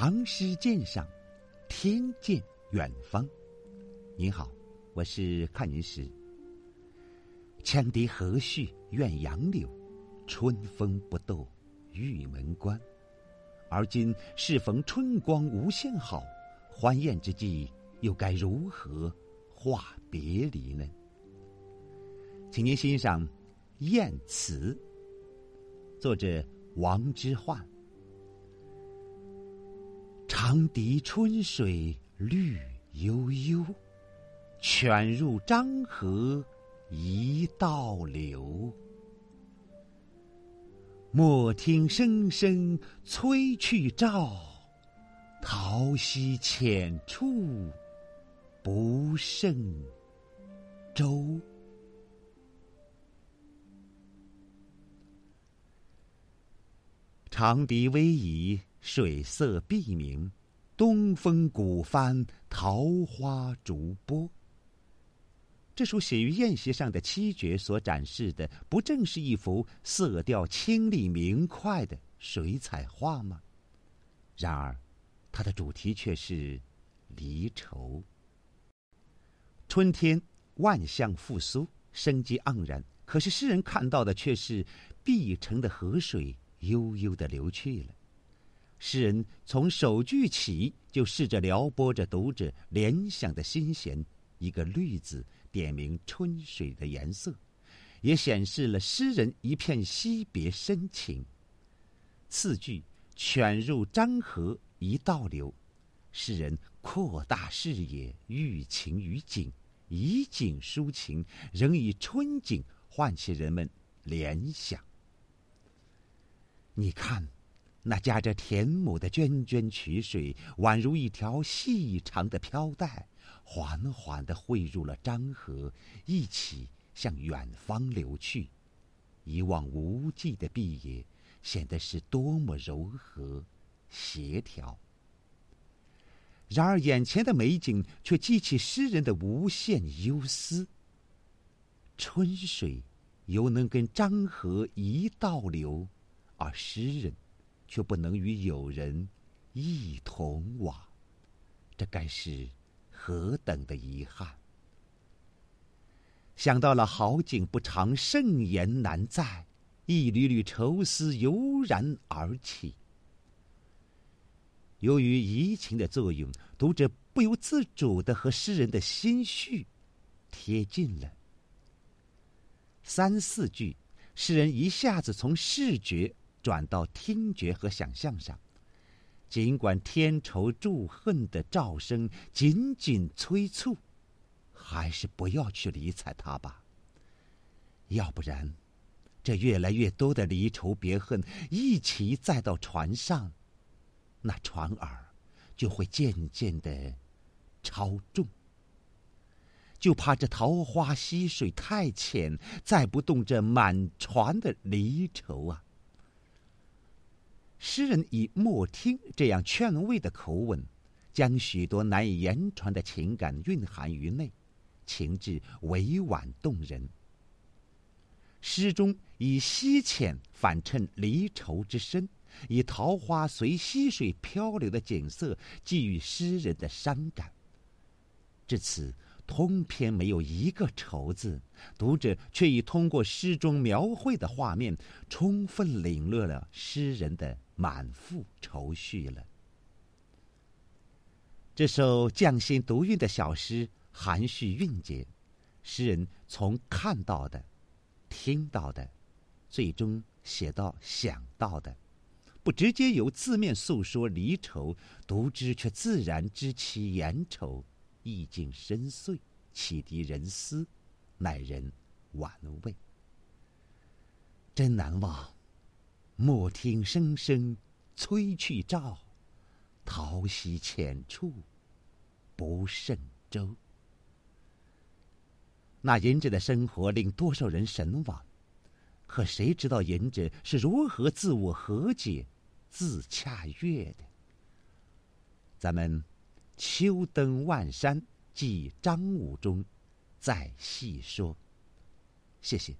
唐诗鉴赏，听见远方。您好，我是看云时。羌笛何须怨杨柳，春风不度玉门关。而今适逢春光无限好，欢宴之际，又该如何话别离呢？请您欣赏《燕词》，作者王之涣。长笛春水绿悠悠，犬入漳河一倒流。莫听声声催去棹，桃溪浅处不胜舟。长笛微移，水色碧明。东风鼓帆，桃花逐波。这首写于宴席上的七绝所展示的，不正是一幅色调清丽明快的水彩画吗？然而，它的主题却是离愁。春天万象复苏，生机盎然，可是诗人看到的却是碧城的河水悠悠的流去了。诗人从首句起就试着撩拨着读者联想的心弦，一个“绿”字点明春水的颜色，也显示了诗人一片惜别深情。次句“犬入漳河一倒流”，诗人扩大视野，寓情于景，以景抒情，仍以春景唤起人们联想。你看。那夹着田亩的涓涓渠水，宛如一条细长的飘带，缓缓地汇入了漳河，一起向远方流去。一望无际的碧野，显得是多么柔和、协调。然而，眼前的美景却激起诗人的无限忧思。春水犹能跟漳河一道流，而诗人。却不能与友人一同往，这该是何等的遗憾！想到了好景不长，盛筵难再，一缕缕愁思油然而起。由于移情的作用，读者不由自主的和诗人的心绪贴近了。三四句，诗人一下子从视觉。转到听觉和想象上，尽管添愁祝恨的噪声紧紧催促，还是不要去理睬它吧。要不然，这越来越多的离愁别恨一起载到船上，那船儿就会渐渐的超重。就怕这桃花溪水太浅，载不动这满船的离愁啊。诗人以“莫听”这样劝慰的口吻，将许多难以言传的情感蕴含于内，情致委婉动人。诗中以溪浅反衬离愁之深，以桃花随溪水漂流的景色寄予诗人的伤感。至此，通篇没有一个愁字，读者却已通过诗中描绘的画面，充分领略了诗人的。满腹愁绪了。这首匠心独运的小诗含蓄蕴藉，诗人从看到的、听到的，最终写到想到的，不直接由字面诉说离愁，读之却自然知其言愁，意境深邃，启迪人思，耐人玩味。真难忘。莫听声声催去棹，桃溪浅处不胜舟。那隐者的生活令多少人神往，可谁知道隐者是如何自我和解、自洽悦的？咱们秋登万山记张武中再细说。谢谢。